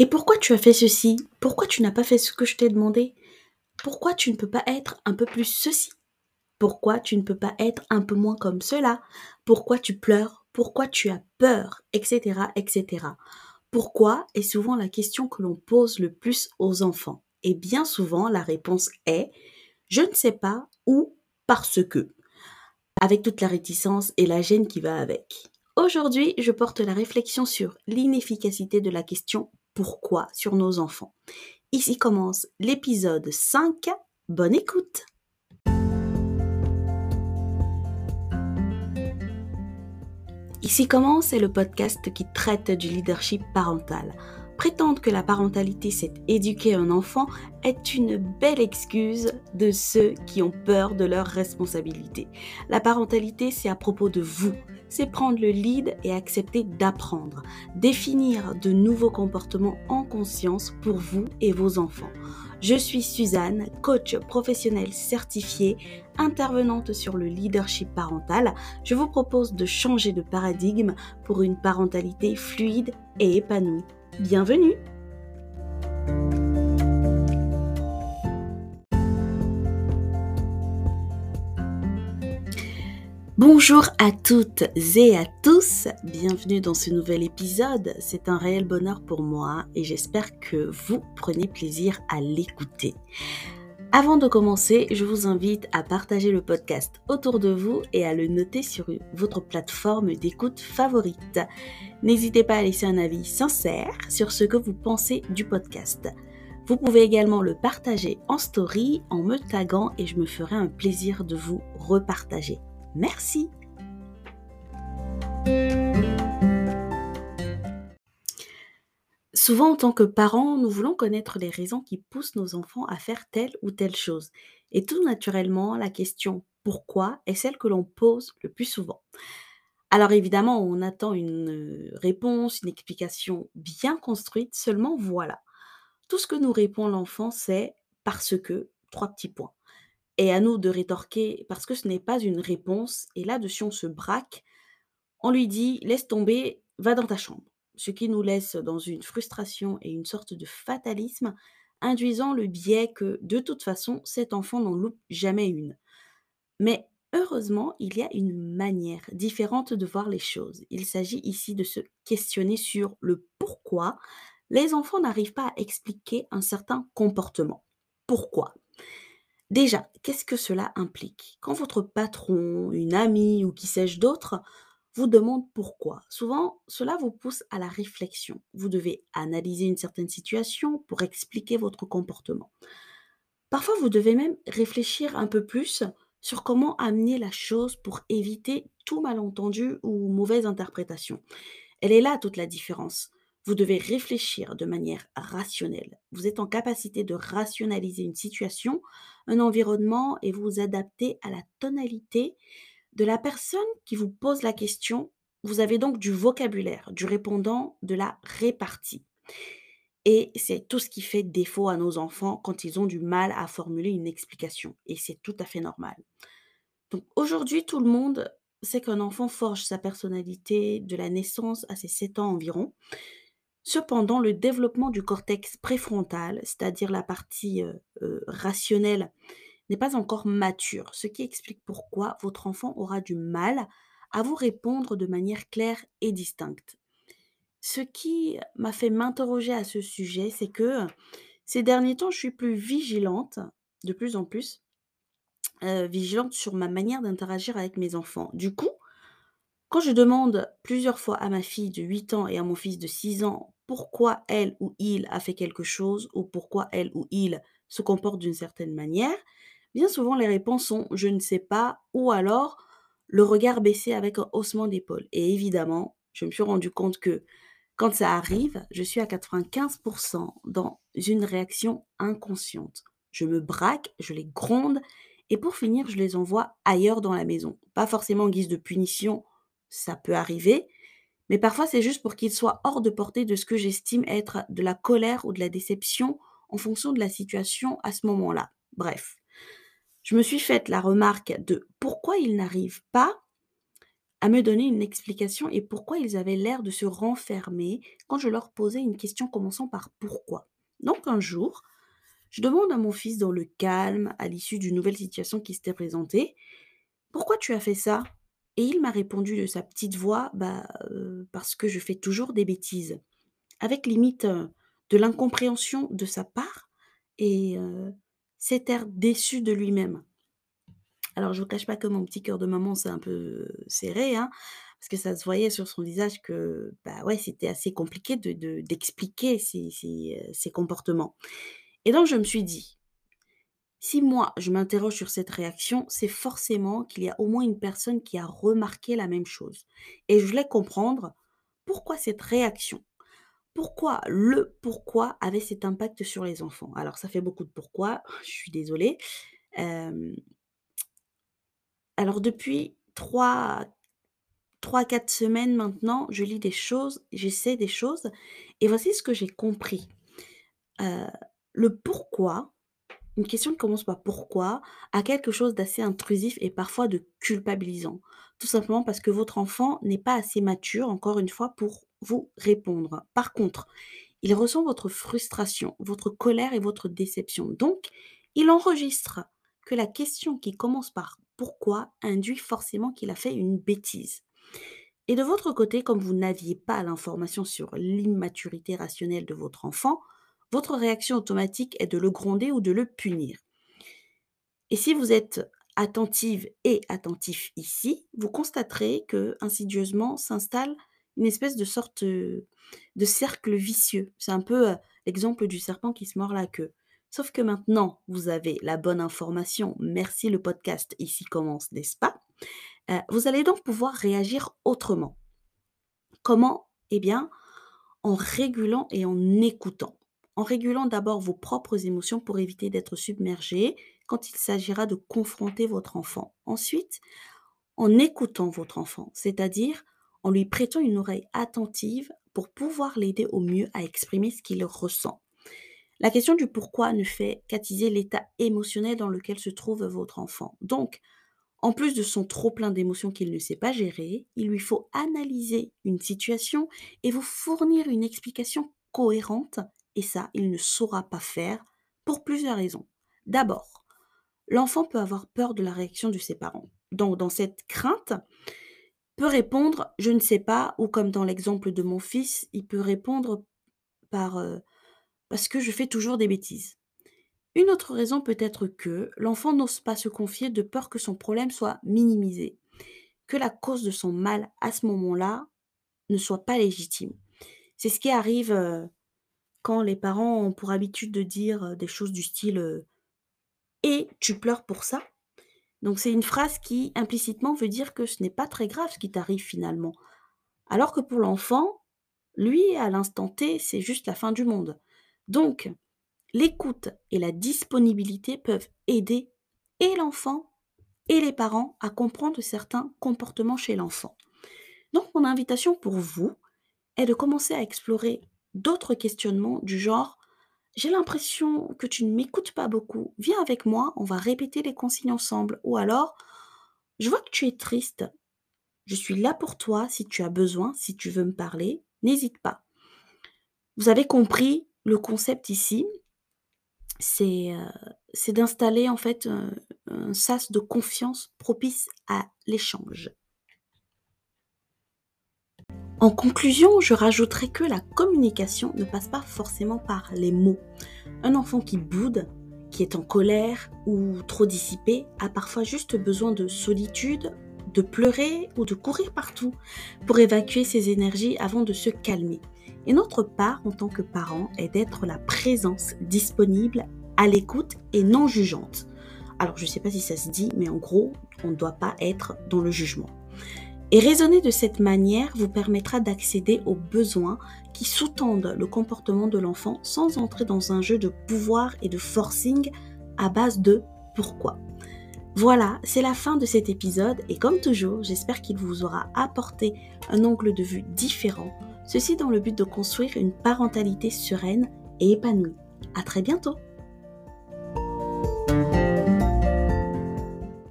Et pourquoi tu as fait ceci? Pourquoi tu n'as pas fait ce que je t'ai demandé? Pourquoi tu ne peux pas être un peu plus ceci? Pourquoi tu ne peux pas être un peu moins comme cela? Pourquoi tu pleures? Pourquoi tu as peur? Etc. etc. Pourquoi est souvent la question que l'on pose le plus aux enfants? Et bien souvent, la réponse est je ne sais pas ou parce que, avec toute la réticence et la gêne qui va avec. Aujourd'hui, je porte la réflexion sur l'inefficacité de la question pourquoi sur nos enfants. Ici commence l'épisode 5. Bonne écoute Ici commence le podcast qui traite du leadership parental. Prétendre que la parentalité, c'est éduquer un enfant, est une belle excuse de ceux qui ont peur de leurs responsabilités. La parentalité, c'est à propos de vous. C'est prendre le lead et accepter d'apprendre. Définir de nouveaux comportements en conscience pour vous et vos enfants. Je suis Suzanne, coach professionnelle certifiée, intervenante sur le leadership parental. Je vous propose de changer de paradigme pour une parentalité fluide et épanouie. Bienvenue Bonjour à toutes et à tous, bienvenue dans ce nouvel épisode. C'est un réel bonheur pour moi et j'espère que vous prenez plaisir à l'écouter. Avant de commencer, je vous invite à partager le podcast autour de vous et à le noter sur votre plateforme d'écoute favorite. N'hésitez pas à laisser un avis sincère sur ce que vous pensez du podcast. Vous pouvez également le partager en story en me taguant et je me ferai un plaisir de vous repartager. Merci. Souvent, en tant que parents, nous voulons connaître les raisons qui poussent nos enfants à faire telle ou telle chose. Et tout naturellement, la question pourquoi est celle que l'on pose le plus souvent. Alors évidemment, on attend une réponse, une explication bien construite, seulement voilà. Tout ce que nous répond l'enfant, c'est parce que, trois petits points. Et à nous de rétorquer parce que ce n'est pas une réponse, et là-dessus on se braque, on lui dit laisse tomber, va dans ta chambre ce qui nous laisse dans une frustration et une sorte de fatalisme, induisant le biais que, de toute façon, cet enfant n'en loupe jamais une. Mais heureusement, il y a une manière différente de voir les choses. Il s'agit ici de se questionner sur le pourquoi les enfants n'arrivent pas à expliquer un certain comportement. Pourquoi? Déjà, qu'est-ce que cela implique? Quand votre patron, une amie ou qui sais-je d'autre vous demande pourquoi. Souvent, cela vous pousse à la réflexion. Vous devez analyser une certaine situation pour expliquer votre comportement. Parfois, vous devez même réfléchir un peu plus sur comment amener la chose pour éviter tout malentendu ou mauvaise interprétation. Elle est là toute la différence. Vous devez réfléchir de manière rationnelle. Vous êtes en capacité de rationaliser une situation, un environnement et vous adapter à la tonalité de la personne qui vous pose la question, vous avez donc du vocabulaire, du répondant, de la répartie. Et c'est tout ce qui fait défaut à nos enfants quand ils ont du mal à formuler une explication. Et c'est tout à fait normal. Donc aujourd'hui, tout le monde sait qu'un enfant forge sa personnalité de la naissance à ses 7 ans environ. Cependant, le développement du cortex préfrontal, c'est-à-dire la partie euh, euh, rationnelle n'est pas encore mature, ce qui explique pourquoi votre enfant aura du mal à vous répondre de manière claire et distincte. Ce qui m'a fait m'interroger à ce sujet, c'est que ces derniers temps, je suis plus vigilante, de plus en plus, euh, vigilante sur ma manière d'interagir avec mes enfants. Du coup, quand je demande plusieurs fois à ma fille de 8 ans et à mon fils de 6 ans pourquoi elle ou il a fait quelque chose ou pourquoi elle ou il se comporte d'une certaine manière, Bien souvent, les réponses sont je ne sais pas ou alors le regard baissé avec un haussement d'épaule. Et évidemment, je me suis rendu compte que quand ça arrive, je suis à 95% dans une réaction inconsciente. Je me braque, je les gronde et pour finir, je les envoie ailleurs dans la maison. Pas forcément en guise de punition, ça peut arriver, mais parfois c'est juste pour qu'ils soient hors de portée de ce que j'estime être de la colère ou de la déception en fonction de la situation à ce moment-là. Bref, je me suis faite la remarque de pourquoi ils n'arrivent pas à me donner une explication et pourquoi ils avaient l'air de se renfermer quand je leur posais une question commençant par pourquoi. Donc un jour, je demande à mon fils dans le calme, à l'issue d'une nouvelle situation qui s'était présentée, pourquoi tu as fait ça? Et il m'a répondu de sa petite voix, bah parce que je fais toujours des bêtises, avec limite de l'incompréhension de sa part et cet air déçu de lui-même. Alors, je vous cache pas que mon petit cœur de maman s'est un peu serré, hein, parce que ça se voyait sur son visage que, bah ouais, c'était assez compliqué de, de- d'expliquer ses comportements. Et donc, je me suis dit, si moi, je m'interroge sur cette réaction, c'est forcément qu'il y a au moins une personne qui a remarqué la même chose. Et je voulais comprendre pourquoi cette réaction, pourquoi le pourquoi avait cet impact sur les enfants? Alors, ça fait beaucoup de pourquoi, je suis désolée. Euh, alors, depuis trois 3-4 semaines maintenant, je lis des choses, j'essaie des choses et voici ce que j'ai compris. Heu, le pourquoi, une question qui commence par «pourquoi?» a quelque chose d'assez intrusif et parfois de culpabilisant. Tout simplement parce que votre enfant n'est pas assez mature, encore une fois, pour vous répondre. Par contre, il ressent votre frustration, votre colère et votre déception. Donc, il enregistre que la question qui commence par «pourquoi?» induit forcément qu'il a fait une bêtise. Et de votre côté, comme vous n'aviez pas l'information sur l'immaturité rationnelle de votre enfant, votre réaction automatique est de le gronder ou de le punir. Et si vous êtes attentive et attentif ici, vous constaterez que insidieusement s'installe une espèce de sorte euh, de cercle vicieux. C'est un peu euh, l'exemple du serpent qui se mord la queue. Sauf que maintenant, vous avez la bonne information. Merci, le podcast ici commence, n'est-ce pas? Heu, vous allez donc pouvoir réagir autrement. Comment? Eh bien, en régulant et en écoutant. En régulant d'abord vos propres émotions pour éviter d'être submergé quand il s'agira de confronter votre enfant. Ensuite, en écoutant votre enfant, c'est-à-dire en lui prêtant une oreille attentive pour pouvoir l'aider au mieux à exprimer ce qu'il ressent. La question du pourquoi ne fait qu'attiser l'état émotionnel dans lequel se trouve votre enfant. Donc, en plus de son trop-plein d'émotions qu'il ne sait pas gérer, il lui faut analyser une situation et vous fournir une explication cohérente, et ça, il ne saura pas faire pour plusieurs raisons. D'abord, l'enfant peut avoir peur de la réaction de ses parents. Donc, dans cette crainte, peut répondre je ne sais pas, ou comme dans l'exemple de mon fils, il peut répondre par euh, parce que je fais toujours des bêtises. Une autre raison peut être que l'enfant n'ose pas se confier de peur que son problème soit minimisé, que la cause de son mal à ce moment-là ne soit pas légitime. C'est ce qui arrive euh, quand les parents ont pour habitude de dire des choses du style Et tu pleures pour ça? Donc c'est une phrase qui implicitement veut dire que ce n'est pas très grave ce qui t'arrive finalement. Alors que pour l'enfant, lui, à l'instant T, c'est juste la fin du monde. Donc, l'écoute et la disponibilité peuvent aider et l'enfant et les parents à comprendre certains comportements chez l'enfant. Donc mon invitation pour vous est de commencer à explorer d'autres questionnements du genre j'ai l'impression que tu ne m'écoutes pas beaucoup, viens avec moi, on va répéter les consignes ensemble. Ou alors, je vois que tu es triste, je suis là pour toi si tu as besoin, si tu veux me parler, n'hésite pas. Vous avez compris le concept ici, c'est, c'est d'installer en fait, un sas de confiance propice à l'échange. En conclusion, je rajouterai que la communication ne passe pas forcément par les mots. Un enfant qui boude, qui est en colère ou trop dissipé a parfois juste besoin de solitude, de pleurer ou de courir partout pour évacuer ses énergies avant de se calmer. Et notre part en tant que parent est d'être la présence disponible, à l'écoute et non jugeante. Alors je ne sais pas si ça se dit, mais en gros, on ne doit pas être dans le jugement. Et raisonner de cette manière vous permettra d'accéder aux besoins qui sous-tendent le comportement de l'enfant sans entrer dans un jeu de pouvoir et de forcing à base de pourquoi. Voilà, c'est la fin de cet épisode et comme toujours, j'espère qu'il vous aura apporté un angle de vue différent, ceci dans le but de construire une parentalité sereine et épanouie. À très bientôt!